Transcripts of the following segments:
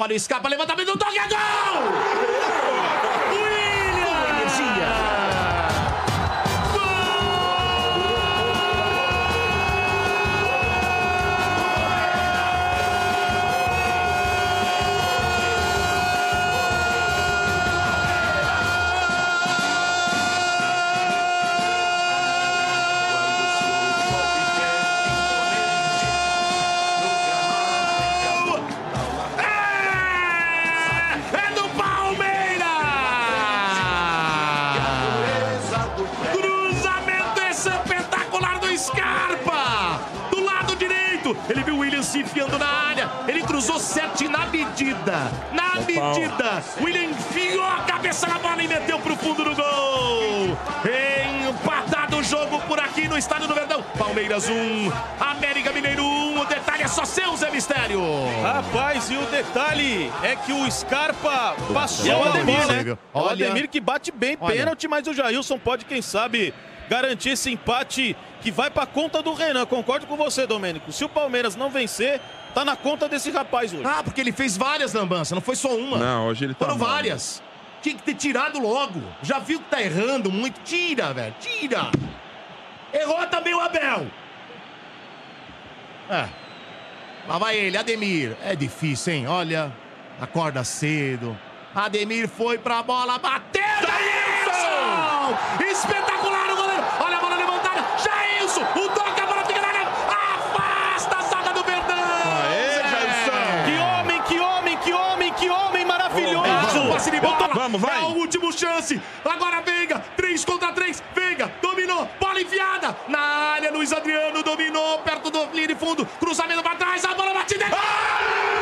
Olha, escapa, levantamento do toque, é gol! William! Medida. Na medida. William enfiou a cabeça na bola e meteu pro fundo do gol. Empatado o jogo por aqui no estádio do Verdão. Palmeiras 1, América Mineiro 1. O detalhe é só seu, Zé Mistério. Rapaz, e o detalhe é que o Scarpa passou E é o a Ademir, bola. né? O. Ademir que bate bem Olha. pênalti, mas o Jailson pode, quem sabe, garantir esse empate que vai pra conta do Renan. Concordo com você, Domênico. Se o Palmeiras não vencer, tá na conta desse rapaz hoje. Ah, porque ele fez várias lambanças, não foi só uma. Não, hoje ele tá Foram mal. várias. Tinha que ter tirado logo. Já viu que tá errando muito? Tira, velho. Tira. Errou também o Abel. É. Lá vai ele, Ademir. É difícil, hein? Olha, acorda cedo. Ademir foi pra bola, bateu! Jailson! Espetacular passe de bola. Vamos, vai. É o último chance. Agora Veiga, 3 contra 3. Veiga, dominou, bola enfiada. Na área, Luiz Adriano dominou, perto do linha de fundo. Cruzamento pra trás, a bola batida. É,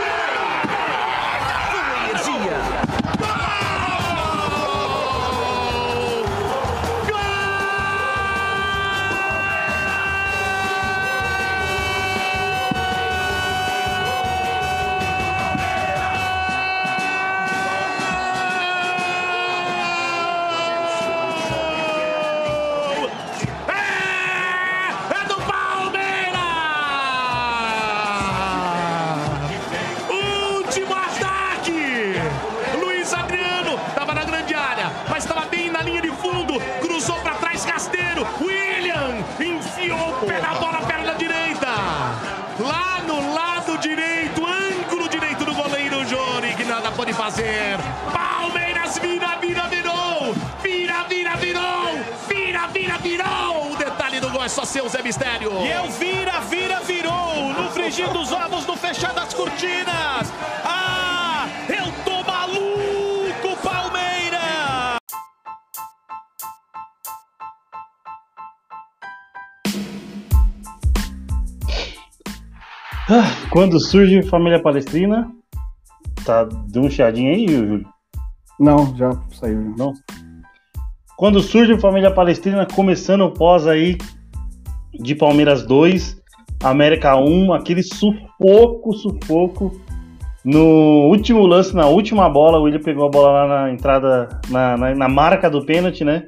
pode fazer. Palmeiras vira, vira, virou! Vira, vira, virou! Vira, vira, virou! O detalhe do gol é só seu, Zé Mistério. E eu vira, vira, virou! No frigir dos ovos, no fechar das cortinas! Ah! Eu tô maluco, Palmeiras! Ah, Quando surge Família Palestrina, tá dando um chiadinho aí, Júlio? Não, já saiu. já. Não? Quando surge Família Palestrina, começando o pós aí de Palmeiras 2, América 1, aquele sufoco, sufoco. No último lance, na última bola, o William pegou a bola lá na entrada, na, na, na marca do pênalti, né?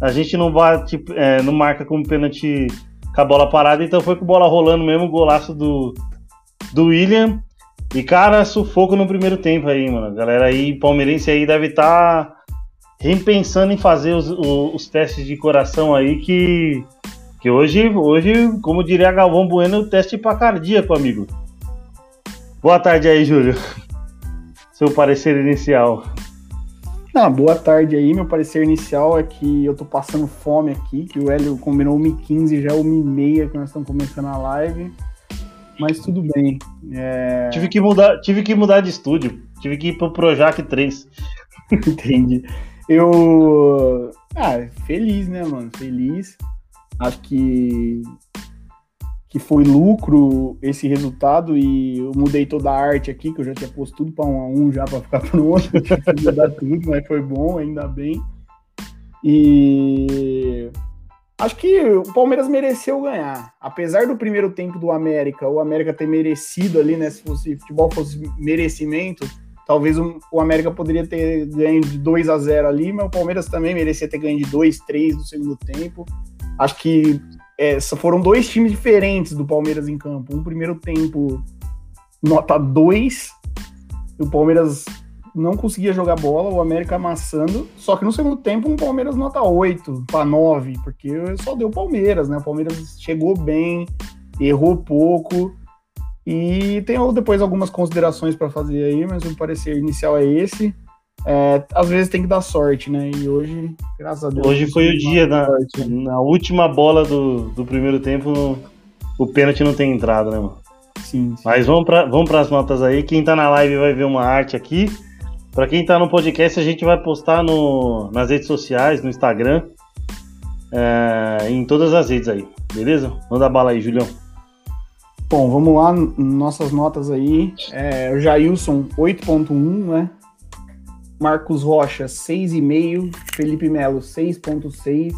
A gente não bate, é, não marca como pênalti com a bola parada, então foi com a bola rolando mesmo, golaço do, do William. E, cara, sufoco no primeiro tempo aí, mano. A galera aí, palmeirense aí, deve estar repensando em fazer os, os, os testes de coração aí, que, que hoje, hoje, como diria Galvão Bueno, o teste pra cardíaco, amigo. Boa tarde aí, Júlio. Seu parecer inicial. Ah, boa tarde aí. Meu parecer inicial é que eu tô passando fome aqui, que o Hélio combinou 1h15, já é 1h30 que nós estamos começando a live. Mas tudo bem. É... Tive que mudar, tive que mudar de estúdio. Tive que ir pro Projac 3. Entendi. Eu. Ah, feliz, né, mano? Feliz. Acho que. Que foi lucro esse resultado e eu mudei toda a arte aqui, que eu já tinha posto tudo para um a um já para ficar pronto. Tive que mudar tudo, mas foi bom, ainda bem. E. Acho que o Palmeiras mereceu ganhar. Apesar do primeiro tempo do América, o América ter merecido ali, né? Se fosse futebol fosse merecimento, talvez o, América poderia ter ganho de 2 a 0 ali, mas o Palmeiras também merecia ter ganho de 2, 3 no segundo tempo. Acho que é, foram dois times diferentes do Palmeiras em campo. Um primeiro tempo nota 2 o Palmeiras não conseguia jogar bola, o América amassando. Só que no segundo tempo, um Palmeiras nota 8 para 9, porque só deu Palmeiras, né? O Palmeiras chegou bem, errou pouco. E tem depois algumas considerações para fazer aí, mas o parecer inicial é esse. É, às vezes tem que dar sorte, né? E hoje, graças a Deus. Hoje foi o dia, na, na última bola do, do primeiro tempo, o pênalti não tem entrado, né, mano? Sim, sim. Mas vamos para vamos as notas aí. Quem tá na live vai ver uma arte aqui. Para quem tá no podcast, a gente vai postar no, nas redes sociais, no Instagram, é, em todas as redes aí, beleza? Manda bala aí, Julião. Bom, vamos lá, nossas notas aí. É, Jailson, 8.1, né? Marcos Rocha, 6,5. Felipe Melo, 6,6.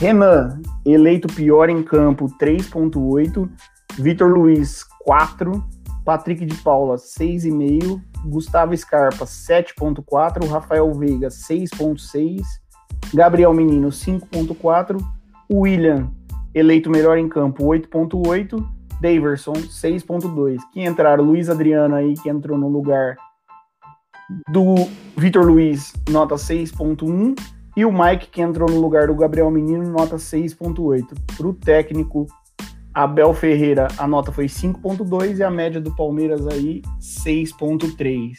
Renan, eleito pior em campo, 3,8. Vitor Luiz, 4. Patrick de Paula, 6,5. Gustavo Scarpa, 7,4. Rafael Veiga, 6,6. Gabriel Menino, 5,4. William, eleito melhor em campo, 8,8. Daverson, 6,2. Que entraram, Luiz Adriano aí, que entrou no lugar do Vitor Luiz, nota 6.1, e o Mike, que entrou no lugar do Gabriel Menino, nota 6.8. Para o técnico Abel Ferreira, a nota foi 5.2 e a média do Palmeiras aí 6.3.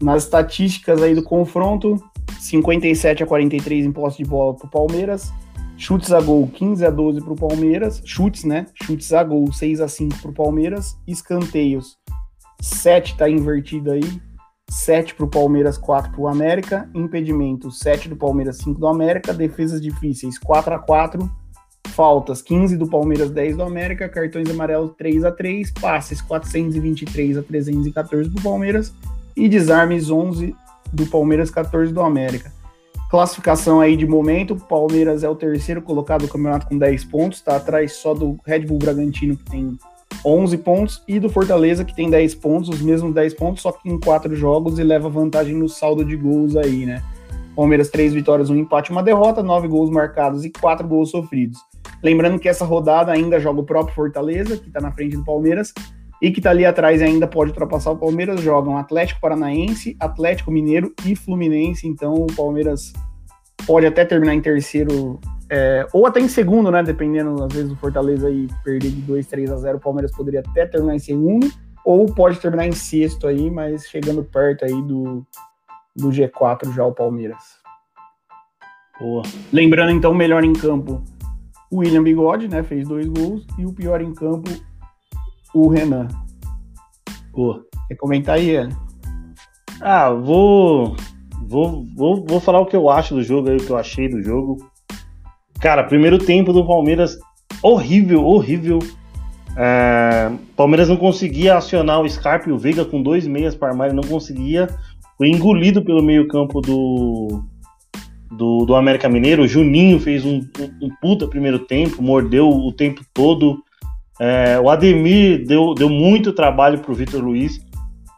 Nas estatísticas aí do confronto, 57 a 43 em posse de bola para o Palmeiras, chutes a gol 15 a 12 para o Palmeiras, chutes, né? Chutes a gol 6 a 5 para o Palmeiras, escanteios 7 tá invertido aí, 7 para o Palmeiras, 4 para o América. Impedimento, 7 do Palmeiras, 5 do América. Defesas difíceis, 4 a 4 Faltas, 15 do Palmeiras, 10 do América. Cartões amarelos, 3 a 3 Passes, 423 a 314 para o Palmeiras. E desarmes, 11 do Palmeiras, 14 do América. Classificação aí de momento, o Palmeiras é o terceiro colocado do campeonato com 10 pontos, está atrás só do Red Bull Bragantino, que tem 11 pontos, e do Fortaleza, que tem 10 pontos, os mesmos 10 pontos, só que em 4 jogos e leva vantagem no saldo de gols aí, né? Palmeiras, 3 vitórias, 1 empate, uma derrota, 9 gols marcados e 4 gols sofridos. Lembrando que essa rodada ainda joga o próprio Fortaleza, que está na frente do Palmeiras, e que está ali atrás ainda pode ultrapassar o Palmeiras, jogam Atlético Paranaense, Atlético Mineiro e Fluminense, então o Palmeiras pode até terminar em terceiro é, ou até em segundo, né? Dependendo, às vezes, do Fortaleza aí perder de 2, 3 a 0, o Palmeiras poderia até terminar em segundo, ou pode terminar em sexto aí, mas chegando perto aí do, do G4 já o Palmeiras. Boa. Lembrando, então, melhor em campo, o William Bigode, né? Fez dois gols, e o pior em campo, o Renan. Boa. Quer comentar aí, ele? Ah, vou, vou, vou, vou falar o que eu acho do jogo aí, o que eu achei do jogo. Cara, primeiro tempo do Palmeiras horrível, horrível. É, Palmeiras não conseguia acionar o Scarpa e o Veiga com dois meias para armar, ele não conseguia. Foi engolido pelo meio-campo do, do, do, América Mineiro. O Juninho fez um, um, puta primeiro tempo, mordeu o tempo todo. É, o Ademir deu, deu muito trabalho pro Vitor Luiz.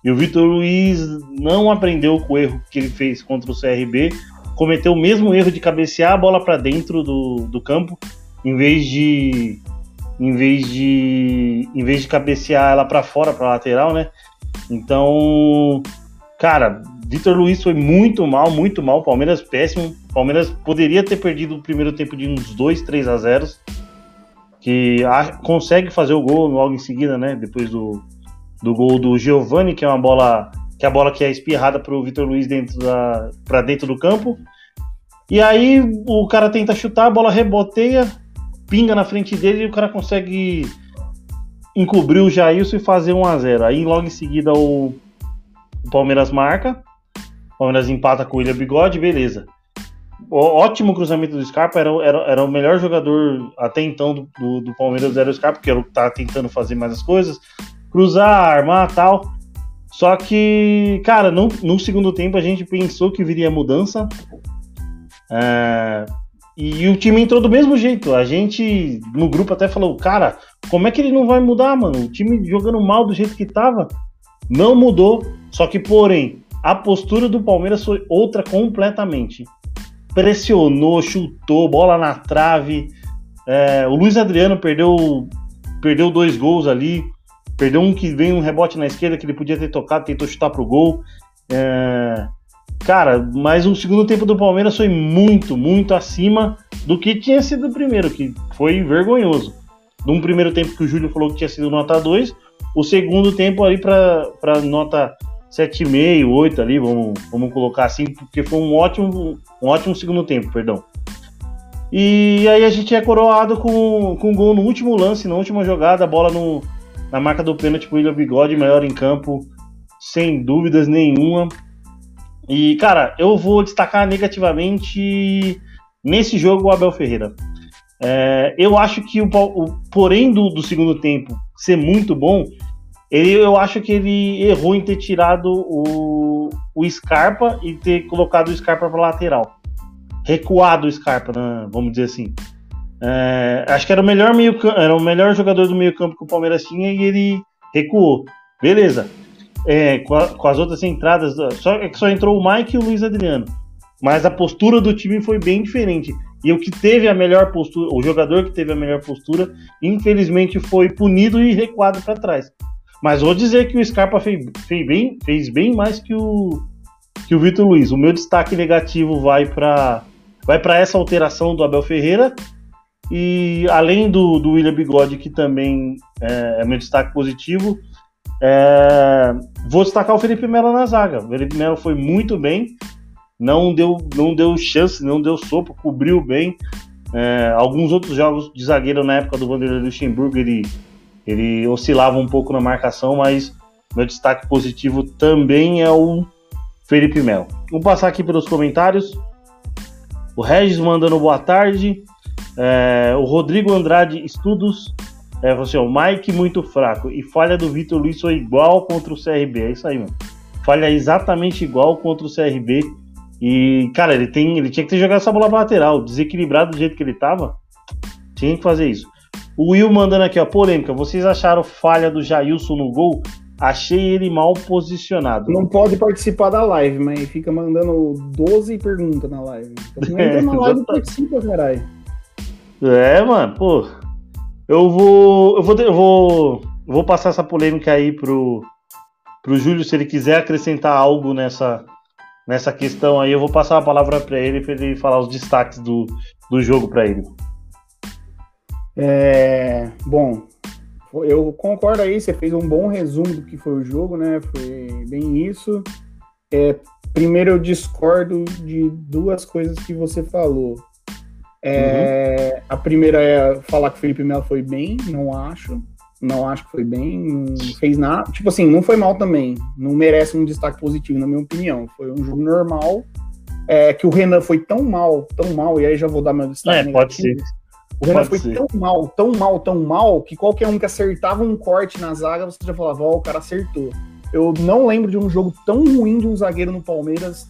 E o Vitor Luiz não aprendeu com o erro que ele fez contra o CRB cometeu o mesmo erro de cabecear a bola para dentro do, do campo, em vez de em vez de em vez de cabecear ela para fora, para lateral, né? Então, cara, Vitor Luiz foi muito mal, muito mal. Palmeiras péssimo. Palmeiras poderia ter perdido o primeiro tempo de uns 2, 3 a 0 que a, consegue fazer o gol logo em seguida, né? Depois do, do gol do Giovani, que é uma bola que é a bola que é espirrada para o Vitor Luiz dentro da para dentro do campo. E aí o cara tenta chutar, a bola reboteia, pinga na frente dele e o cara consegue encobrir o Jailson e fazer 1 a 0. Aí logo em seguida o, o Palmeiras marca, o Palmeiras empata com o William Bigode, beleza. Ótimo cruzamento do Scarpa, era, era, era o melhor jogador até então do, do, do Palmeiras, era o Scarpa, porque que tá tentando fazer mais as coisas, cruzar, armar tal. Só que, cara, no, no segundo tempo a gente pensou que viria mudança. É, e o time entrou do mesmo jeito. A gente no grupo até falou, cara, como é que ele não vai mudar, mano? O time jogando mal do jeito que tava, não mudou. Só que, porém, a postura do Palmeiras foi outra completamente. Pressionou, chutou, bola na trave. É, o Luiz Adriano perdeu, perdeu dois gols ali Perdeu um que veio um rebote na esquerda que ele podia ter tocado, tentou chutar pro gol. É... Cara, mas o segundo tempo do Palmeiras foi muito, muito acima do que tinha sido o primeiro, que foi vergonhoso. Num primeiro tempo que o Júlio falou que tinha sido nota 2, o segundo tempo aí para nota 7,5, 8 ali, vamos, vamos colocar assim, porque foi um ótimo, um ótimo segundo tempo, perdão. E aí a gente é coroado com, com um gol no último lance, na última jogada, a bola no, na marca do pênalti pro William Bigode, maior em campo, sem dúvidas nenhuma. E, cara, eu vou destacar negativamente nesse jogo o Abel Ferreira. É, eu acho que o, o porém do, do, segundo tempo ser muito bom, ele, eu acho que ele errou em ter tirado o, o Scarpa e ter colocado o Scarpa para lateral. Recuado o Scarpa, né, vamos dizer assim. É, acho que era o melhor meio era o melhor jogador do meio campo que o Palmeiras tinha e ele recuou. Beleza. É, com, a, com, as outras entradas, só, é só entrou o Mike e o Luiz Adriano. Mas a postura do time foi bem diferente. E o que teve a melhor postura, o jogador que teve a melhor postura, infelizmente foi punido e recuado para trás. Mas vou dizer que o Scarpa fez, fez, bem, fez bem mais que o, que o Vitor Luiz. O meu destaque negativo vai para vai essa alteração do Abel Ferreira. E além do, do William Bigode, que também é, é meu destaque positivo, é, vou destacar o Felipe Melo na zaga. O Felipe Melo foi muito bem não deu, não deu chance, não deu sopa, cobriu bem. É, alguns outros jogos de zagueiro na época do Vanderlei Luxemburgo ele, ele oscilava um pouco na marcação, mas meu destaque positivo também é o Felipe Melo. Vou passar aqui pelos comentários. O Regis mandando boa tarde. É, o Rodrigo Andrade Estudos. É, você, o Mike muito fraco. E falha do Vitor Luiz foi igual contra o CRB. É isso aí, mano. Falha exatamente igual contra o CRB. E, cara, ele, tem, ele tinha que ter jogado essa bola pra lateral, desequilibrado do jeito que ele tava. Tinha que fazer isso. O Will mandando aqui, ó, polêmica. Vocês acharam falha do Jailson no gol? Achei ele mal posicionado. Não pode participar da live, mas fica mandando 12 perguntas na live. Então, entra na live e participa, caralho. É, mano, pô. Eu vou. Eu vou, eu vou. Eu vou passar essa polêmica aí pro, pro Júlio, se ele quiser acrescentar algo nessa, nessa questão aí. Eu vou passar a palavra para ele para ele falar os destaques do, do jogo para ele. É, bom, eu concordo aí. Você fez um bom resumo do que foi o jogo, né? Foi bem isso. É, primeiro, eu discordo de duas coisas que você falou. É, uhum. A primeira é falar que o Felipe Melo foi bem, não acho não acho que foi bem, não fez nada. Tipo assim, não foi mal também. Não merece um destaque positivo, na minha opinião. Foi um jogo normal. É, que o Renan foi tão mal, tão mal, e aí já vou dar meu destaque. É, pode ser. O Renan foi ser. tão mal, tão mal, tão mal, que qualquer um que acertava um corte na zaga, você já falava, ó, oh, o cara acertou. Eu não lembro de um jogo tão ruim de um zagueiro no Palmeiras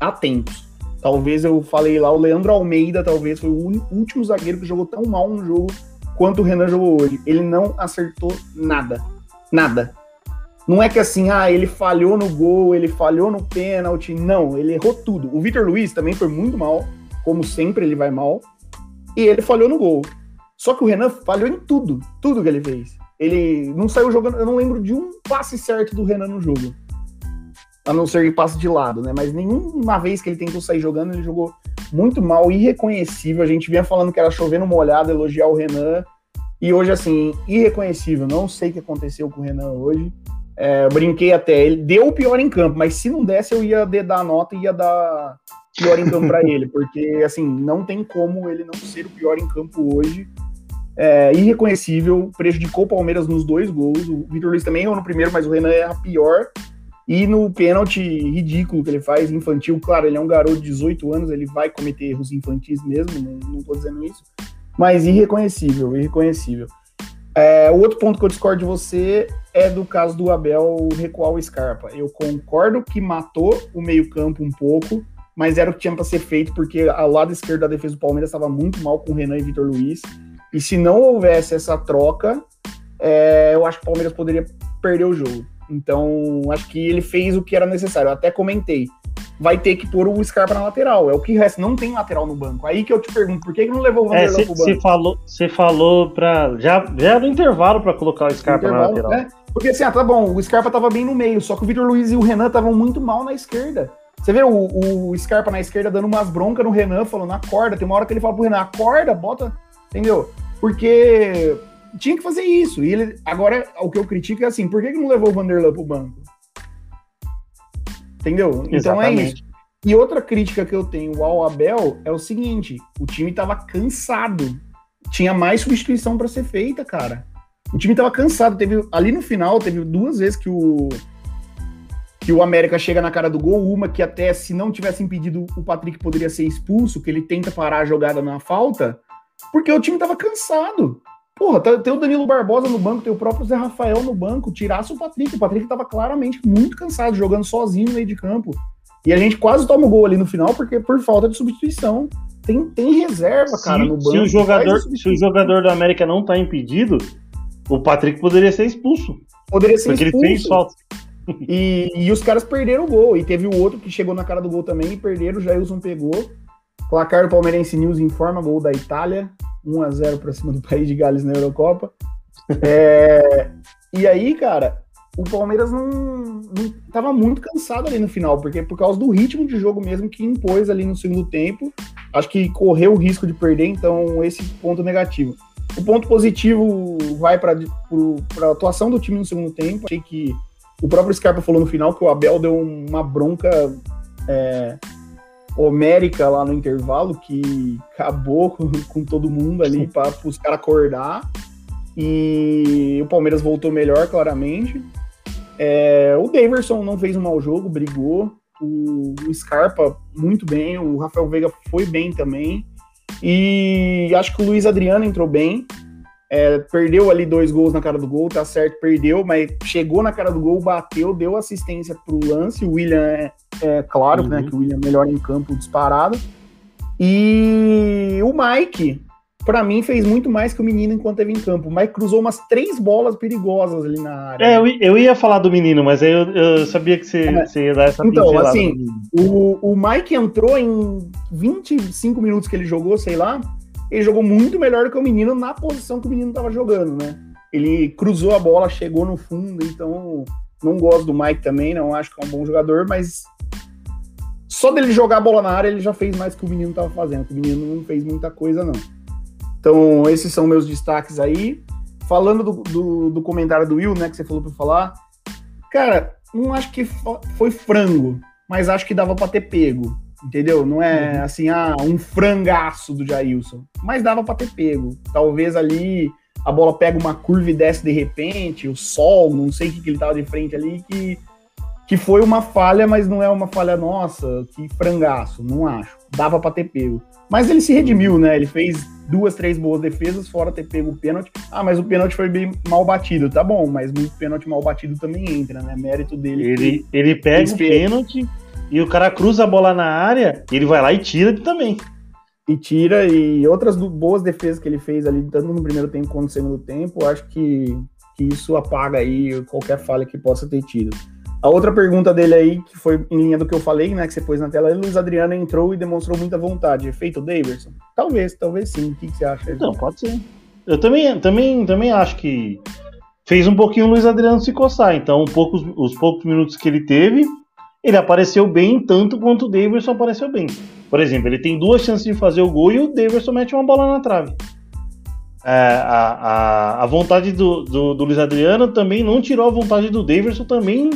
há tempos. Talvez eu falei lá, o Leandro Almeida, talvez foi o último zagueiro que jogou tão mal um jogo quanto o Renan jogou hoje. Ele não acertou nada. Nada. Não é que assim, ah, ele falhou no gol, ele falhou no pênalti. Não, ele errou tudo. O Vitor Luiz também foi muito mal, como sempre ele vai mal. E ele falhou no gol. Só que o Renan falhou em tudo, tudo que ele fez. Ele não saiu jogando, eu não lembro de um passe certo do Renan no jogo. A não ser que passe de lado, né? Mas nenhuma vez que ele tentou sair jogando, ele jogou muito mal, irreconhecível. A gente vinha falando que era chovendo molhado, elogiar o Renan. E hoje, assim, irreconhecível. Não sei o que aconteceu com o Renan hoje. É, brinquei até. Ele deu o pior em campo, mas se não desse, eu ia dar a nota e ia dar pior em campo para ele. Porque, assim, não tem como ele não ser o pior em campo hoje. É, irreconhecível, prejudicou o Palmeiras nos dois gols. O Vitor Luiz também errou no primeiro, mas o Renan é a pior. E no pênalti ridículo que ele faz, infantil, claro, ele é um garoto de 18 anos, ele vai cometer erros infantis mesmo, não, não tô dizendo isso mas irreconhecível, irreconhecível. É, o outro ponto que eu discordo de você é do caso do Abel recuar o Scarpa. Eu concordo que matou o meio-campo um pouco, mas era o que tinha para ser feito, porque ao lado esquerdo da defesa do Palmeiras estava muito mal com o Renan e Vitor Luiz. E se não houvesse essa troca, é, eu acho que o Palmeiras poderia perder o jogo. Então, acho que ele fez o que era necessário. Eu até comentei vai ter que pôr o Scarpa na lateral. É o que resta. Não tem lateral no banco. Aí que eu te pergunto, por que, que não levou o Vanderlei é, pro banco? Você falou, você falou pra. Já, já no intervalo para colocar o Scarpa na lateral. Né? Porque assim, ah, tá bom, o Scarpa tava bem no meio, só que o Vitor Luiz e o Renan estavam muito mal na esquerda. Você vê o, o Scarpa na esquerda dando umas broncas no Renan, falando, acorda. Tem uma hora que ele fala pro Renan, acorda, bota. Entendeu? Porque tinha que fazer isso. E ele, agora, o que eu critico é assim, por que, que não levou o Vanderlan pro banco? Entendeu? Exatamente. Então é isso. E outra crítica que eu tenho ao Abel é o seguinte: o time tava cansado. Tinha mais substituição para ser feita, cara. O time tava cansado. Teve ali no final, teve duas vezes que o que o América chega na cara do gol, uma que até se não tivesse impedido o Patrick poderia ser expulso, que ele tenta parar a jogada na falta, porque o time tava cansado. Porra, tá, tem o Danilo Barbosa no banco, tem o próprio Zé Rafael no banco, tirasse o Patrick. O Patrick tava claramente muito cansado, jogando sozinho no meio de campo. E a gente quase toma o gol ali no final, porque por falta de substituição. Tem, tem reserva, se, cara, no banco. Se o, jogador, se o jogador do América não tá impedido, o Patrick poderia ser expulso. Poderia ser porque expulso. ele fez falta. E, e, os caras perderam o gol. E teve o outro que chegou na cara do gol também e perderam. O Jailson pegou. Placar do Palmeirense News informa gol da Itália. 1 a 0 para cima do país de Gales na Eurocopa. É, e aí, cara, o Palmeiras não, não tava muito cansado ali no final, porque por causa do ritmo de jogo mesmo que impôs ali no segundo tempo, acho que correu o risco de perder, então esse ponto negativo. O ponto positivo vai para a atuação do time no segundo tempo. Achei que o próprio Scarpa falou no final que o Abel deu uma bronca é, homérica lá no intervalo, que acabou com, com todo mundo ali para os caras acordar. E o Palmeiras voltou melhor, claramente. É, o Daverson não fez um mau jogo, brigou. O, o Scarpa, muito bem. O Rafael Veiga foi bem também. E acho que o Luiz Adriano entrou bem. É, perdeu ali dois gols na cara do gol, tá certo, perdeu, mas chegou na cara do gol, bateu, deu assistência pro lance. O William é, é claro, né, uhum. né, que o William é melhor em campo disparado. E o Mike, para mim, fez muito mais que o menino enquanto esteve em campo. O Mike cruzou umas três bolas perigosas ali na área. É, eu, eu ia falar do menino, mas aí eu, eu sabia que você, é. você, ia dar essa Então, assim, o, o Mike entrou em 25 minutos que ele jogou, sei lá, ele jogou muito melhor do que o menino na posição que o menino estava jogando, né? Ele cruzou a bola, chegou no fundo, então não gosto do Mike também, não acho que é um bom jogador, mas só dele jogar a bola na área ele já fez mais que o menino estava fazendo. O menino não fez muita coisa, não. Então, esses são meus destaques aí. Falando do, do, do comentário do Will, né, que você falou para falar, cara, não acho que foi frango, mas acho que dava para ter pego entendeu? Não é uhum. assim, ah, um frangaço do Jailson, mas dava para ter pego. Talvez ali a bola pega uma curva e desce de repente, o sol, não sei o que, que ele tava de frente ali, que, que foi uma falha, mas não é uma falha nossa, que frangaço, não acho. Dava para ter pego. Mas ele se redimiu, né? Ele fez duas, três boas defesas, fora ter pego o pênalti. Ah, mas o pênalti foi bem mal batido. Tá bom, mas muito pênalti mal batido também entra, né? Mérito dele. Ele, ele pega o pênalti, e o cara cruza a bola na área, ele vai lá e tira também. E tira, e outras boas defesas que ele fez ali, tanto no primeiro tempo quanto no segundo tempo, acho que, que isso apaga aí qualquer falha que possa ter tido. A outra pergunta dele aí, que foi em linha do que eu falei, né, que você pôs na tela, é Luiz Adriano entrou e demonstrou muita vontade. Efeito Daverson? Talvez, talvez sim. O que, que você acha? Não, pode ser. Eu também, também, também acho que fez um pouquinho o Luiz Adriano se coçar. Então, um poucos, os poucos minutos que ele teve, ele apareceu bem tanto quanto o Davidson apareceu bem. Por exemplo, ele tem duas chances de fazer o gol e o Davidson mete uma bola na trave. É, a, a, a, vontade do, do, do, Luiz Adriano também não tirou a vontade do Davidson também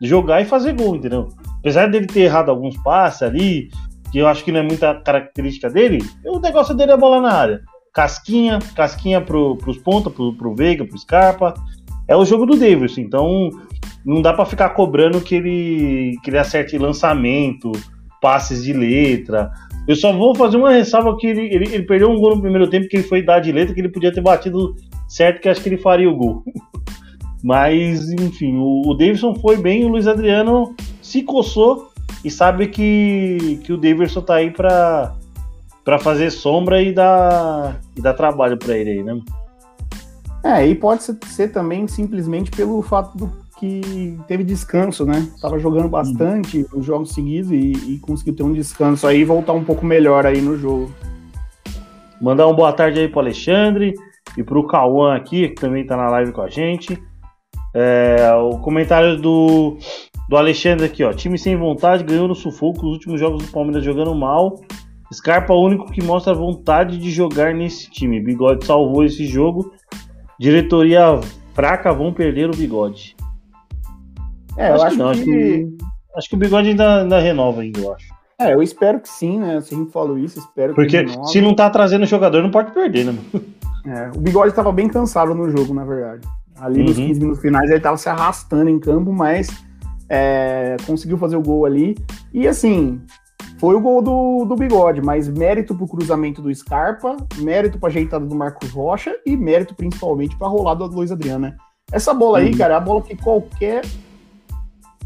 jogar e fazer gol, entendeu? Apesar dele ter errado alguns passes ali, que eu acho que não é muita característica dele, o negócio dele é a bola na área. Casquinha, casquinha pro, pros pontas, pro, pro Veiga, pro Scarpa. É o jogo do Davidson, então não dá para ficar cobrando que ele, que ele acerte lançamento, passes de letra. Eu só vou fazer uma ressalva que ele, ele, ele, perdeu um gol no primeiro tempo que ele foi dar de letra, que ele podia ter batido certo, que acho que ele faria o gol. Mas, enfim, o, o Davidson foi bem, o Luiz Adriano se coçou e sabe que, que o Davidson tá aí para para fazer sombra e dar, e dar trabalho para ele aí, né? É, e pode ser também simplesmente pelo fato do que teve descanso, né? Tava jogando bastante os jogos seguidos e, e, conseguiu ter um descanso aí e voltar um pouco melhor aí no jogo. Mandar uma boa tarde aí pro Alexandre e pro Cauã aqui, que também tá na live com a gente. É, o comentário do, do Alexandre aqui, ó. Time sem vontade, ganhou no sufoco os últimos jogos do Palmeiras jogando mal. Scarpa é o único que mostra vontade de jogar nesse time. Bigode salvou esse jogo. Diretoria fraca, vão perder o bigode. É, eu acho, acho que, não, acho que acho que o bigode ainda, ainda renova ainda, eu acho. É, eu espero que sim, né? Se a gente falou isso, espero Porque que renove. se não tá trazendo jogador, não pode perder, né? É, o Bigode estava bem cansado no jogo, na verdade. Ali nos Uhum. 15 minutos finais ele estava se arrastando em campo, mas é, conseguiu fazer o gol ali. E assim, foi o gol do, do Bigode, mas mérito pro cruzamento do Scarpa, mérito pra ajeitada do Marcos Rocha e mérito principalmente pra rolada do Luiz Adriano, né? Essa bola aí, Uhum. cara, é a bola que qualquer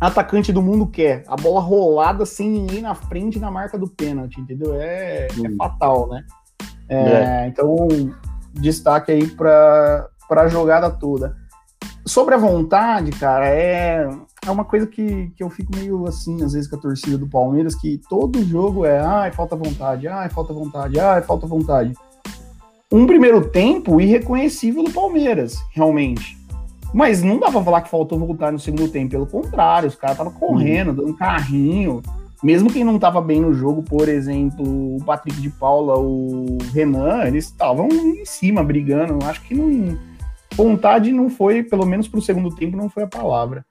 atacante do mundo quer. A bola rolada sem ninguém na frente na marca do pênalti, entendeu? É, é fatal, né? É, Então, destaque aí para a jogada toda. Sobre a vontade, cara, é, é uma coisa que, que eu fico meio assim, às vezes, com a torcida do Palmeiras, que todo jogo é, ai, falta vontade, ai, falta vontade, ai, falta vontade. Um primeiro tempo irreconhecível do Palmeiras, realmente. Mas não dá pra falar que faltou vontade no segundo tempo, pelo contrário, os caras estavam correndo, dando carrinho. Mesmo quem não estava bem no jogo, por exemplo, o Patrick de Paula, o Renan, eles estavam em cima brigando. Acho que não, vontade não foi, pelo menos para o segundo tempo, não foi a palavra.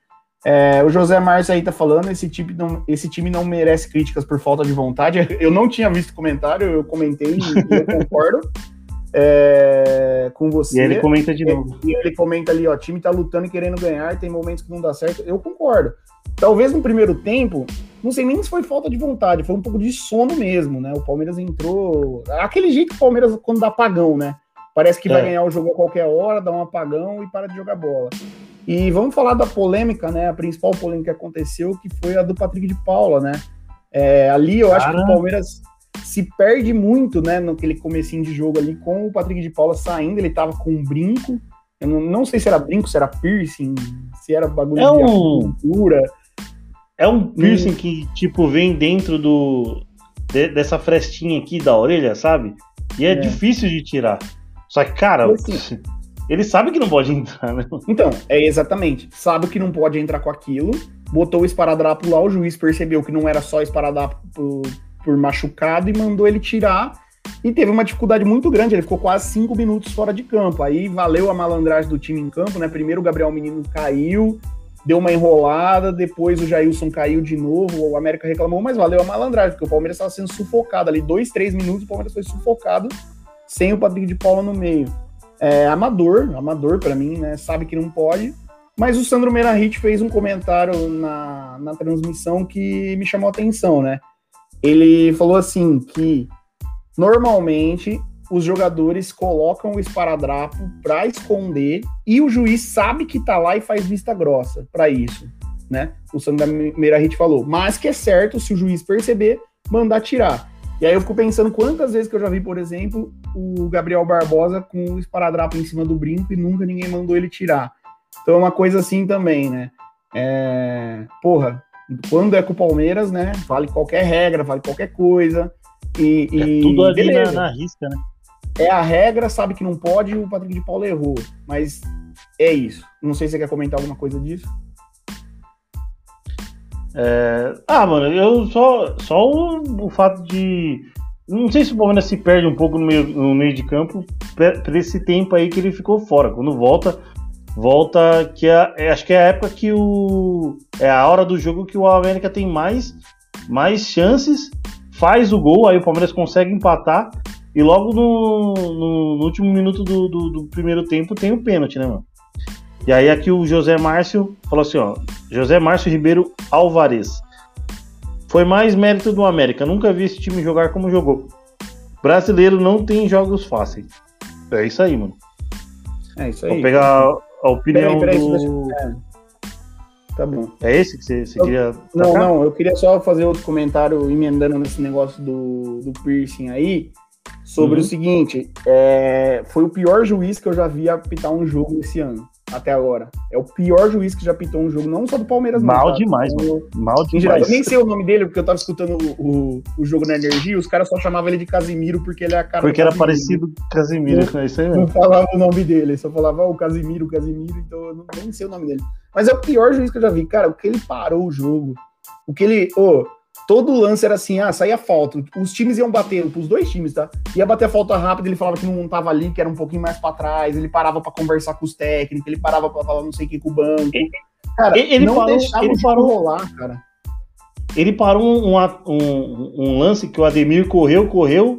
É, o José Márcio aí tá falando, esse time, não, esse time não merece críticas por falta de vontade. Eu não tinha visto comentário, eu comentei e eu concordo é, com você. E ele comenta de novo. E ele comenta ali, ó, time tá lutando e querendo ganhar, tem momentos que não dá certo. Eu concordo. Talvez no primeiro tempo, não sei nem se foi falta de vontade, foi um pouco de sono mesmo, né? O Palmeiras entrou. Aquele jeito que o Palmeiras, quando dá apagão, né? Parece que vai É. ganhar o jogo a qualquer hora, dá um apagão e para de jogar bola. E vamos falar da polêmica, né? A principal polêmica que aconteceu, que foi a do Patrick de Paula, né? É, ali eu acho que Cara. o Palmeiras se perde muito, né? Naquele comecinho de jogo ali, com o Patrick de Paula saindo, ele tava com um brinco. Eu não, não sei se era brinco, se era piercing, se era bagulho É de um- acupuntura. É um piercing que, tipo, vem dentro do de- dessa frestinha aqui da orelha, sabe? E é, É. difícil de tirar. Só que, cara, assim- ele sabe que não pode entrar, né? Então, é exatamente. Sabe que não pode entrar com aquilo, botou o esparadrapo lá, o juiz percebeu que não era só esparadrapo por, machucado e mandou ele tirar. E teve uma dificuldade muito grande, ele ficou quase cinco minutos fora de campo. Aí valeu a malandragem do time em campo, né? Primeiro o Gabriel Menino caiu, deu uma enrolada, depois o Jailson caiu de novo, o América reclamou, mas valeu a malandragem, porque o Palmeiras estava sendo sufocado ali, dois, três minutos, o Palmeiras foi sufocado sem o Patrick de Paula no meio. É amador, amador pra mim, né? Sabe que não pode. Mas o Sandro Merahit fez um comentário na, na transmissão que me chamou a atenção, né? Ele falou assim que normalmente os jogadores colocam o esparadrapo para esconder e o juiz sabe que tá lá e faz vista grossa para isso, né? O Sandro Merahit falou, mas que é certo se o juiz perceber, mandar tirar. E aí eu fico pensando quantas vezes que eu já vi, por exemplo, o Gabriel Barbosa com o esparadrapo em cima do brinco e nunca ninguém mandou ele tirar. Então é uma coisa assim também, né? É... Porra, quando é com o Palmeiras, né? Vale qualquer regra, vale qualquer coisa. E, É e tudo ali na, beleza. na risca, né? É a regra, sabe que não pode e o Patrick de Paula errou. Mas é isso. Não sei se você quer comentar alguma coisa disso. É, Ah, mano, eu só, só o, o fato de. Não sei se o Palmeiras se perde um pouco no meio, no meio de campo por esse tempo aí que ele ficou fora. Quando volta, volta que é, é- acho que é a época que o. É a hora do jogo que o América tem mais, mais chances, faz o gol, aí o Palmeiras consegue empatar. E logo no, no- no último minuto do, do- do primeiro tempo tem o pênalti, né, mano? E aí aqui o José Márcio falou assim, ó. José Márcio Ribeiro Alvarez. Foi mais mérito do América. Nunca vi esse time jogar como jogou. Brasileiro não tem jogos fáceis. É isso aí, mano. É isso aí. Vou pegar a opinião Peraí, peraí, do... deixa- Tá bom. É esse que você, você Eu- queria... Não, tacar? não, eu queria só fazer outro comentário emendando nesse negócio do, do piercing aí, sobre Uhum. o seguinte, é, foi o pior juiz que eu já vi apitar um jogo esse ano. Até agora. É o pior juiz que já pitou um jogo, não só do Palmeiras, Mal não, demais, mano. Mal geral, demais. eu nem sei o nome dele, porque eu tava escutando o, o, o jogo na energia, os caras só chamavam ele de Casimiro porque ele é a cara Porque era Casimiro. parecido com o Casimiro, é isso aí Não mesmo. falava o nome dele, só falava "Ah, o Casimiro, o Casimiro, então eu não, nem sei o nome dele. Mas é o pior juiz que eu já vi. Cara, o que ele parou o jogo, o que ele. ô, todo lance era assim, ah, saía falta. Os times iam bater, os dois times, tá? Ia bater a falta rápida, ele falava que não tava ali, que era um pouquinho mais pra trás, ele parava pra conversar com os técnicos, ele parava pra falar não sei o que com o banco. Cara, Ele- ele não parou- deixava ele parou- rolar, cara. Ele parou um, um, um lance que o Ademir correu, correu,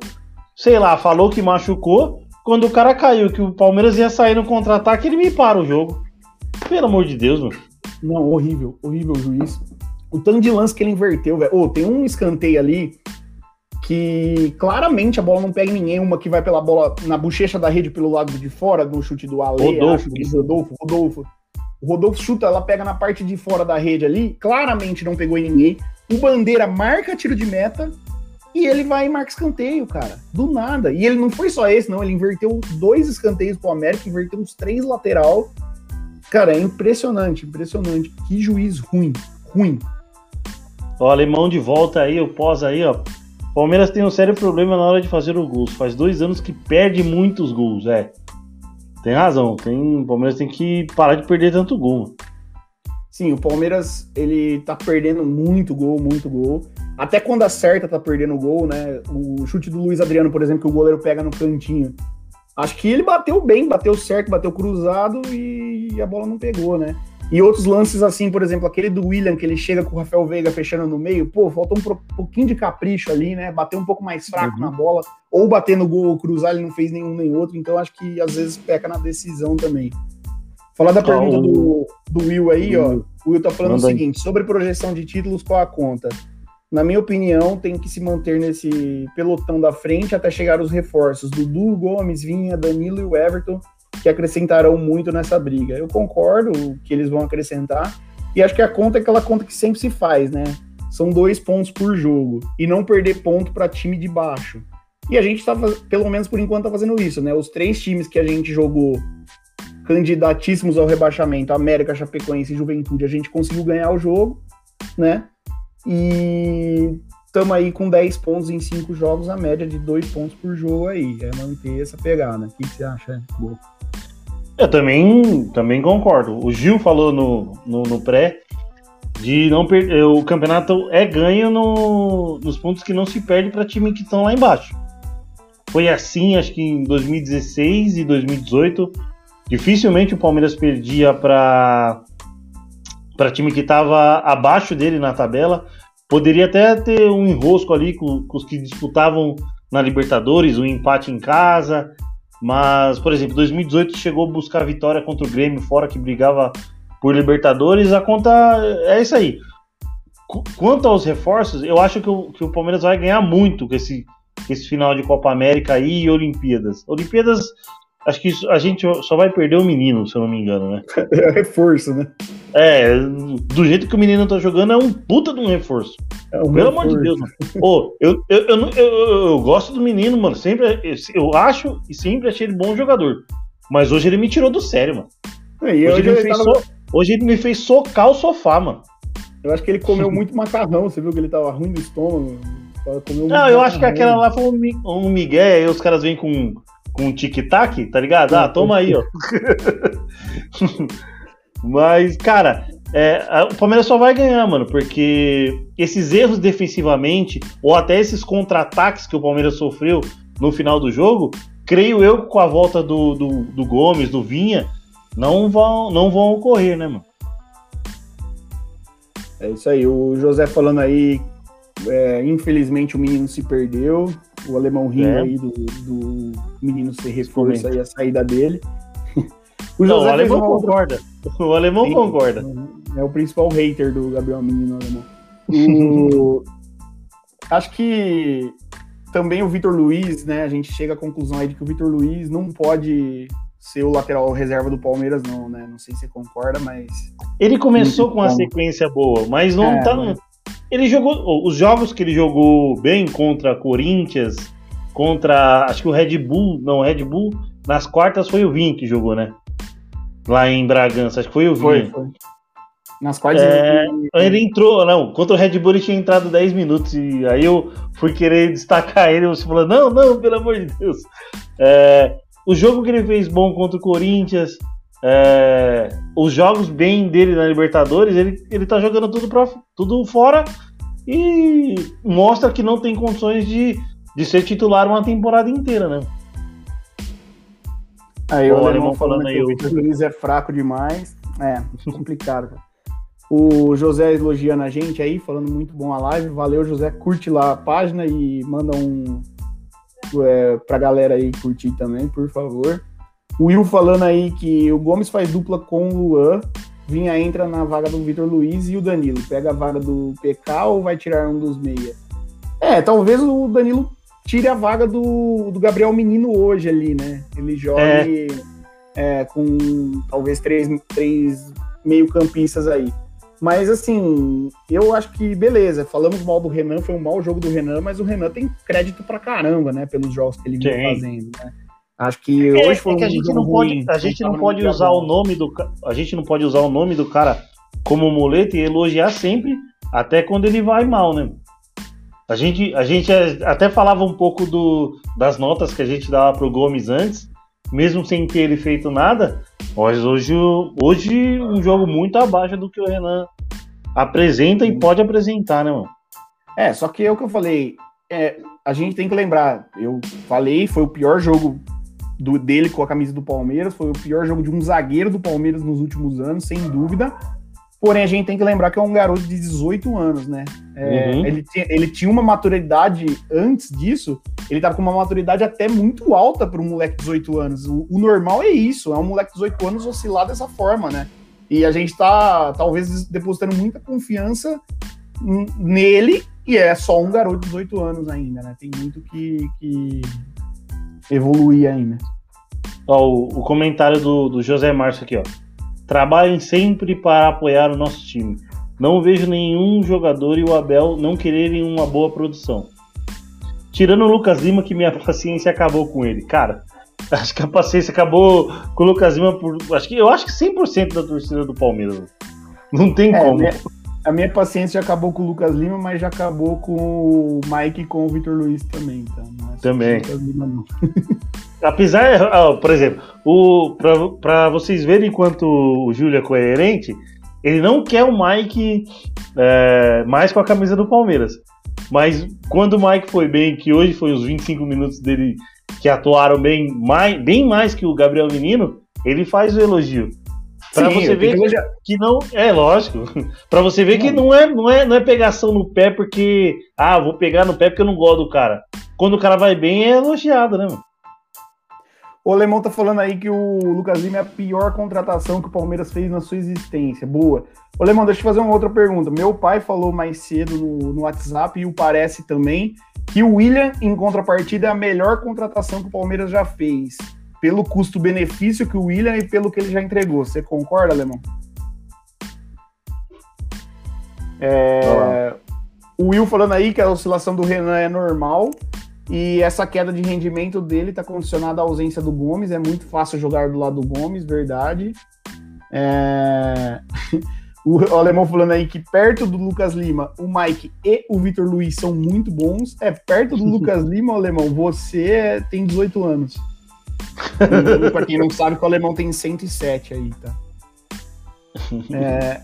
sei lá, falou que machucou. Quando o cara caiu, que o Palmeiras ia sair no contra-ataque, ele me para o jogo. Pelo amor de Deus, mano. Não, horrível, horrível o juiz. O tanto de lance que ele inverteu, velho. Ô, tem um escanteio ali que claramente a bola não pega em ninguém, uma que vai pela bola na bochecha da rede pelo lado de fora, no chute do Ale, Rodolfo. acho que Rodolfo, Rodolfo. O Rodolfo chuta, ela pega na parte de fora da rede ali, claramente não pegou em ninguém. O Bandeira marca tiro de meta e ele vai e marca escanteio, cara. Do nada. E ele não foi só esse, não. Ele inverteu dois escanteios pro América, inverteu uns três lateral. Cara, é impressionante, impressionante. Que juiz ruim, ruim. O alemão de volta aí, o pós aí, ó. Palmeiras tem um sério problema na hora de fazer o gol. Faz dois anos que perde muitos gols, é. Tem razão. Tem, o Palmeiras tem que parar de perder tanto gol. Sim, o Palmeiras, ele tá perdendo muito gol, muito gol. Até quando acerta, tá perdendo gol, né? O chute do Luiz Adriano, por exemplo, que o goleiro pega no cantinho. Acho que ele bateu bem, bateu certo, bateu cruzado e a bola não pegou, né? E outros lances assim, por exemplo, aquele do William, que ele chega com o Rafael Veiga fechando no meio, pô, faltou um pouquinho de capricho ali, né? Bater um pouco mais fraco Uhum. na bola, ou bater no gol ou cruzar, ele não fez nenhum nem outro, então acho que às vezes peca na decisão também. Falar da pergunta o- do, do Will aí, ó. O Will tá falando Manda o aí. seguinte: sobre projeção de títulos, qual a conta? Na minha opinião, tem que se manter nesse pelotão da frente até chegar os reforços. Dudu, Gomes, Vinha, Danilo e o Everton, que acrescentarão muito nessa briga. Eu concordo que eles vão acrescentar. E acho que a conta é aquela conta que sempre se faz, né? São dois pontos por jogo. E não perder ponto para time de baixo. E a gente tá, faz- pelo menos por enquanto, tá fazendo isso, né? Os três times que a gente jogou candidatíssimos ao rebaixamento, América, Chapecoense e Juventude, a gente conseguiu ganhar o jogo, né? E estamos aí com 10 pontos em 5 jogos, a média de 2 pontos por jogo aí. É manter essa pegada. O que, você acha? Eu também, também concordo. O Gil falou no, no, no pré de não perder. O campeonato é ganho no- nos pontos que não se perde para time que estão lá embaixo. Foi assim, acho que em 2016 e 2018. Dificilmente o Palmeiras perdia para para time que estava abaixo dele na tabela. Poderia até ter um enrosco ali com, com os que disputavam na Libertadores, um empate em casa. Mas, por exemplo, 2018 chegou a buscar a vitória contra o Grêmio fora que brigava por Libertadores. A conta é isso aí. Qu- Quanto aos reforços, eu acho que o, que o Palmeiras vai ganhar muito com esse, esse final de Copa América e Olimpíadas. Olimpíadas, acho que a gente só vai perder o menino, se eu não me engano, né? É reforço, né? É, do jeito que o menino tá jogando, é um puta de um reforço. É um Pelo amor de reforço. Deus, mano. Ô, eu, eu, eu, eu, eu- gosto do menino, mano. Sempre, eu, acho e sempre achei ele bom jogador. Mas hoje ele me tirou do sério, mano. E Hoje, hoje ele, me ele fez tava- so- hoje ele me fez socar o sofá, mano. Eu acho que ele comeu muito macarrão. Você viu que ele tava ruim do estômago? Comeu Não, eu acho que aquela lá foi um, um migué, aí os caras vêm com, com um tic-tac, tá ligado? Ah, toma aí, ó. Mas, cara, é, o Palmeiras só vai ganhar, mano, porque esses erros defensivamente, ou até esses contra-ataques que o Palmeiras sofreu no final do jogo, creio eu com a volta do, do, do Gomes, do Vinha, não vão, não vão ocorrer, né, mano? É isso aí. O José falando aí, é, infelizmente o menino se perdeu. O alemão rindo É. aí do, do menino ser reforço aí a saída dele. O Não, o alemão uma concorda. O alemão Sim. concorda. É o principal hater do Gabriel Menino alemão. O- Acho que também o Vitor Luiz, né? A gente chega à conclusão aí de que o Vitor Luiz não pode ser o lateral reserva do Palmeiras, não, né? Não sei se você concorda, mas. Ele começou com uma bom. sequência boa, mas não É, tá. mas- Ele jogou. Os jogos que ele jogou bem contra Corinthians, contra. Acho que o Red Bull. Não, o Red Bull. Nas quartas foi o Vim que jogou, né? lá em Bragança. Acho que foi o Vinha. Foi, foi. Nas quartas. É, ele- ele entrou, não, contra o Red Bull ele tinha entrado 10 minutos e aí eu fui querer destacar ele, você falou, não, não, pelo amor de Deus. É, o jogo que ele fez bom contra o Corinthians, é, os jogos bem dele na Libertadores, ele, ele tá jogando tudo, pra, tudo fora e mostra que não tem condições de, de ser titular uma temporada inteira, né? Aí o o alemão falando aí, o Vitor Luiz é fraco demais. É, complicado, cara. O José elogiando a gente aí, falando muito bom a live. Valeu, José. Curte lá a página e manda um é, pra galera aí curtir também, por favor. O Will falando aí que o Gomes faz dupla com o Luan. Vinha entra na vaga do Vitor Luiz e o Danilo. Pega a vaga do PK ou vai tirar um dos meia? É, talvez o Danilo tire a vaga do, do Gabriel Menino hoje ali, né? Ele jogue é, com talvez três, três meio-campistas aí. Mas assim, eu acho que beleza. Falamos mal do Renan, foi um mau jogo do Renan, mas o Renan tem crédito pra caramba, né? Pelos jogos que ele vem fazendo. Né? Acho que É, hoje foi é que a um gente jogo não pode, a gente não pode usar o nome do a gente não pode usar o nome do cara como muleta e elogiar sempre, até quando ele vai mal, né? A gente, a gente é- até falava um pouco do, das notas que a gente dava pro Gomes antes, mesmo sem ter ele feito nada, mas hoje, hoje um jogo muito abaixo do que o Renan apresenta e pode apresentar, né, mano? É, só que é o que eu falei. é, a gente tem que lembrar. Eu falei, foi o pior jogo do, dele com a camisa do Palmeiras, foi o pior jogo de um zagueiro do Palmeiras nos últimos anos, sem dúvida. Porém, a gente tem que lembrar que é um garoto de 18 anos, né? É, Uhum. ele, tinha, ele tinha uma maturidade antes disso, ele tava com uma maturidade até muito alta para um moleque de 18 anos. O, o normal é isso, é um moleque de 18 anos oscilar dessa forma, né? E a gente tá, talvez, depositando muita confiança nele, e é só um garoto de 18 anos ainda, né? Tem muito que, que evoluir ainda. Ó, o, o comentário do, do José Márcio aqui, ó. Trabalhem sempre para apoiar o nosso time. Não vejo nenhum jogador e o Abel não quererem uma boa produção. Tirando o Lucas Lima, que minha paciência acabou com ele. Cara, acho que a paciência acabou com o Lucas Lima por. Acho que, eu acho que 100% da torcida do Palmeiras. Não tem É, como. minha- a minha paciência já acabou com o Lucas Lima, mas já acabou com o Mike e com o Vitor Luiz também. Então, não é Também. Lima, não. Apesar, ó, por exemplo, o, pra, pra vocês verem quanto o Júlio é coerente, ele não quer o Mike é, mais com a camisa do Palmeiras. Mas quando o Mike foi bem, que hoje foi os 25 minutos dele que atuaram bem mais, bem mais que o Gabriel Menino, ele faz o elogio. Pra Sim, você ver que que não é lógico. Pra você ver que não é, não é não é pegação no pé porque ah, vou pegar no pé porque eu não gosto do cara. Quando o cara vai bem é elogiado, né, mano? O Alemão tá falando aí que o Lucas Lima é a pior contratação que o Palmeiras fez na sua existência. Boa. Ô, Alemão, deixa eu fazer uma outra pergunta. Meu pai falou mais cedo no, no WhatsApp, e o parece também, que o William, em contrapartida, é a melhor contratação que o Palmeiras já fez. Pelo custo-benefício que o William e pelo que ele já entregou. Você concorda, Alemão? É, o Will falando aí que a oscilação do Renan é normal. E essa queda de rendimento dele está condicionada à ausência do Gomes. É muito fácil jogar do lado do Gomes, verdade. É, O alemão falando aí que perto do Lucas Lima, o Mike e o Vitor Luiz são muito bons. É, perto do Lucas Lima, alemão, você tem 18 anos. E, pra quem não sabe, que o alemão tem 107 aí, tá? É,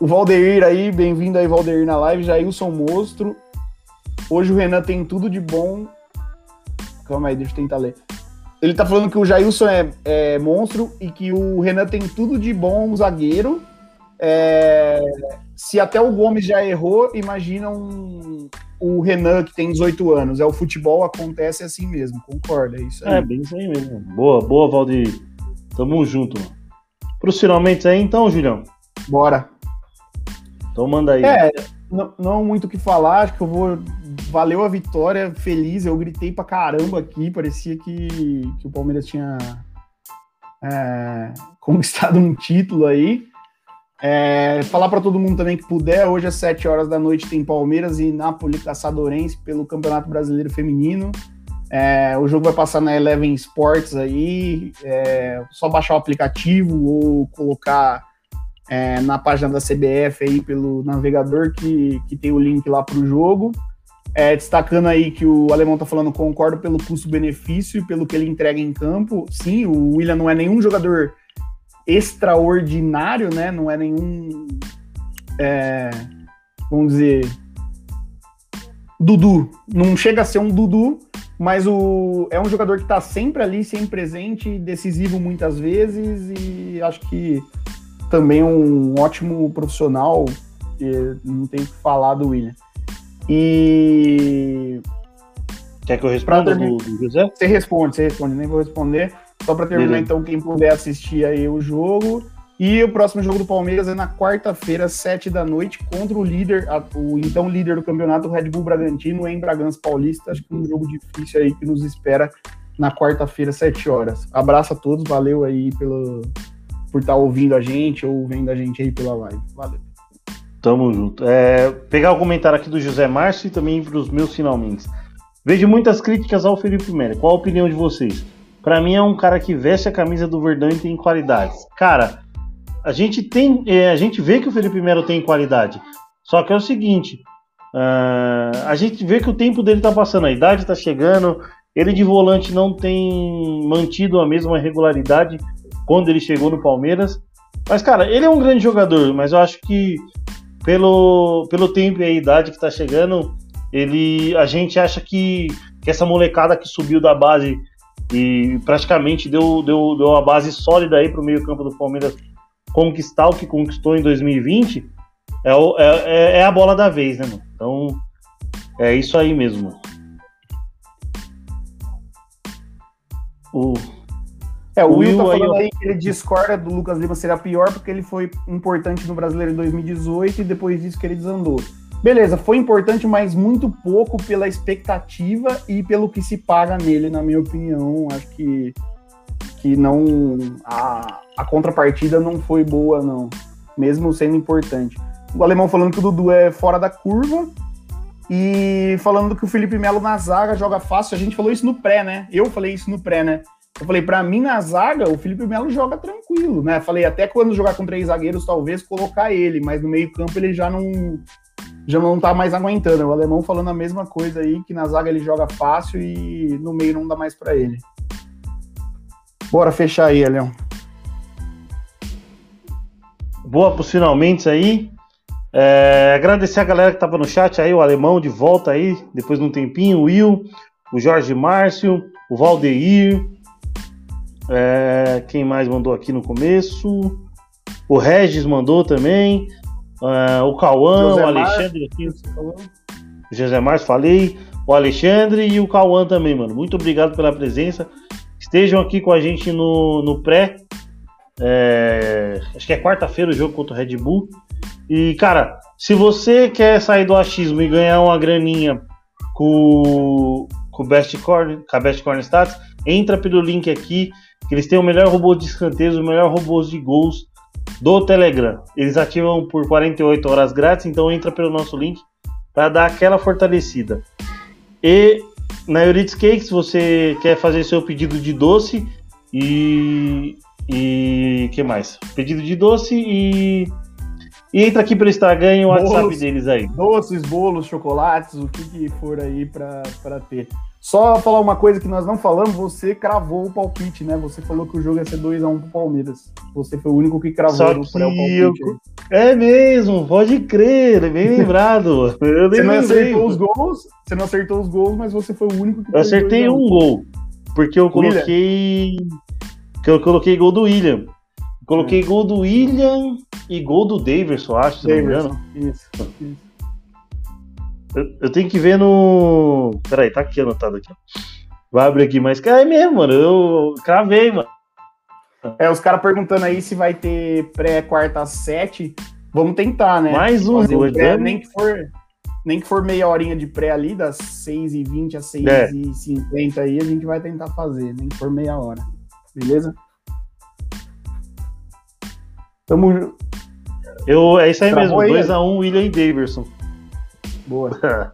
o Valdeir aí, bem-vindo aí, Valdeir, na live. Jailson Monstro. Hoje o Renan tem tudo de bom. Calma aí, deixa eu tentar ler. Ele tá falando que o Jailson é, é monstro e que o Renan tem tudo de bom zagueiro. É, se até o Gomes já errou, imagina um, o Renan que tem 18 anos. É o futebol, acontece assim mesmo. Concorda? É isso aí. É, bem isso aí mesmo. Boa, boa, Valdir. Tamo junto, mano. Pros finalmente aí, então, Julião. Bora. Então manda aí. É, não, não muito o que falar, acho que eu vou. Valeu a vitória, feliz. Eu gritei pra caramba aqui, parecia que, que o Palmeiras tinha é, conquistado um título aí. É, falar para todo mundo também que puder, hoje às 7 horas da noite tem Palmeiras e Nápoles Caçadorense pelo Campeonato Brasileiro Feminino. É, o jogo vai passar na Eleven Sports aí, é, só baixar o aplicativo ou colocar é, na página da CBF aí pelo navegador que, que tem o link lá para o jogo. É, destacando aí que o alemão tá falando, concordo pelo custo-benefício e pelo que ele entrega em campo. Sim, o William não é nenhum jogador extraordinário, né? Não é nenhum. É, vamos dizer. Dudu. Não chega a ser um Dudu, mas o, é um jogador que está sempre ali, sempre presente, decisivo muitas vezes e acho que também um ótimo profissional. Não tem o que falar do William. E. Quer que eu responda do, do José? Você responde, você responde, nem vou responder. Só para terminar, Beleza. então, quem puder assistir aí o jogo. E o próximo jogo do Palmeiras é na quarta-feira, sete da noite, contra o líder, o então líder do campeonato, o Red Bull Bragantino, em Bragança Paulista. Acho que um jogo difícil aí que nos espera na quarta-feira, sete horas. Abraço a todos, valeu aí pelo, por estar tá ouvindo a gente ou vendo a gente aí pela live. Valeu. Tamo junto. É, pegar o comentário aqui do José Márcio e também para os meus finalmente. Vejo muitas críticas ao Felipe Melo. Qual a opinião de vocês? Para mim é um cara que veste a camisa do Verdão e tem qualidades. Cara, a gente tem, é, a gente vê que o Felipe Melo tem qualidade. Só que é o seguinte, uh, a gente vê que o tempo dele tá passando, a idade tá chegando. Ele de volante não tem mantido a mesma regularidade quando ele chegou no Palmeiras. Mas, cara, ele é um grande jogador, mas eu acho que pelo, pelo tempo e a idade que está chegando, ele, a gente acha que, que essa molecada que subiu da base e praticamente deu, deu, deu uma base sólida aí para o meio campo do Palmeiras conquistar o que conquistou em 2020, é, é, é a bola da vez, né, mano? Então, é isso aí mesmo. O é, o, Will, Will tá falando aí, aí que ele discorda do Lucas Lima será pior porque ele foi importante no Brasileiro em 2018 e depois disso que ele desandou. Beleza, foi importante, mas muito pouco pela expectativa e pelo que se paga nele, na minha opinião. Acho que, que não. A, a contrapartida não foi boa, não. Mesmo sendo importante. O alemão falando que o Dudu é fora da curva. E falando que o Felipe Melo na zaga joga fácil. A gente falou isso no pré, né? Eu falei isso no pré, né? Eu falei, para mim na zaga, o Felipe Melo joga tranquilo, né? Falei, até quando jogar com três zagueiros, talvez colocar ele, mas no meio-campo ele já não já não tá mais aguentando. O alemão falando a mesma coisa aí, que na zaga ele joga fácil e no meio não dá mais para ele. Bora fechar aí, Leão. Boa pros finalmente aí. É, agradecer a galera que tava no chat aí, o alemão de volta aí, depois de um tempinho, o Will, o Jorge Márcio, o Valdeir, é, quem mais mandou aqui no começo? O Regis mandou também. É, o Cauã, o Alexandre. O José Márcio, falei. O Alexandre e o Cauã também, mano. Muito obrigado pela presença. Estejam aqui com a gente no, no pré. É, acho que é quarta-feira o jogo contra o Red Bull. E, cara, se você quer sair do achismo e ganhar uma graninha com, com, Best Corner, com a Best Corner Stats, entra pelo link aqui que eles têm o melhor robô de escanteios, o melhor robô de gols do Telegram. Eles ativam por 48 horas grátis, então entra pelo nosso link para dar aquela fortalecida. E na Euritz Cakes você quer fazer seu pedido de doce e e que mais? Pedido de doce e e entra aqui pelo Instagram e o bolos, WhatsApp deles aí. Doces, bolos, chocolates, o que, que for aí para ter. Só falar uma coisa que nós não falamos, você cravou o palpite, né? Você falou que o jogo ia ser 2x1 pro Palmeiras. Você foi o único que cravou Só que palpite. Eu... É mesmo, pode crer, é bem lembrado. Eu você não acertou os gols, você não acertou os gols, mas você foi o único que Eu acertei um gol, porque eu coloquei que eu coloquei gol do William. Coloquei é. gol do William e gol do Davidson, acho, se Davidson. não me engano. Isso, isso. Eu, eu, tenho que ver no. Peraí, tá aqui anotado aqui. Vai abrir aqui, mas é mesmo, mano. Eu cravei, mano. É, os caras perguntando aí se vai ter pré-quarta sete. Vamos tentar, né? Mais um, um pré, nem que for Nem que for meia horinha de pré ali, das 6h20 às 6h50 é. aí, a gente vai tentar fazer, nem que for meia hora. Beleza? Tamo. Eu, é isso aí Travou mesmo, 2x1 um, William e Davidson. Boa.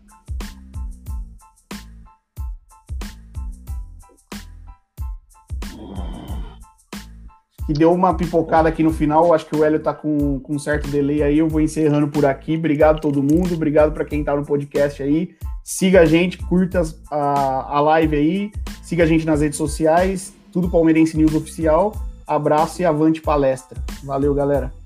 que deu uma pipocada aqui no final. Acho que o Hélio tá com, com um certo delay aí. Eu vou encerrando por aqui. Obrigado todo mundo. Obrigado para quem tá no podcast aí. Siga a gente, curta a, a live aí. Siga a gente nas redes sociais. Tudo Palmeirense News Oficial. Abraço e avante palestra. Valeu, galera.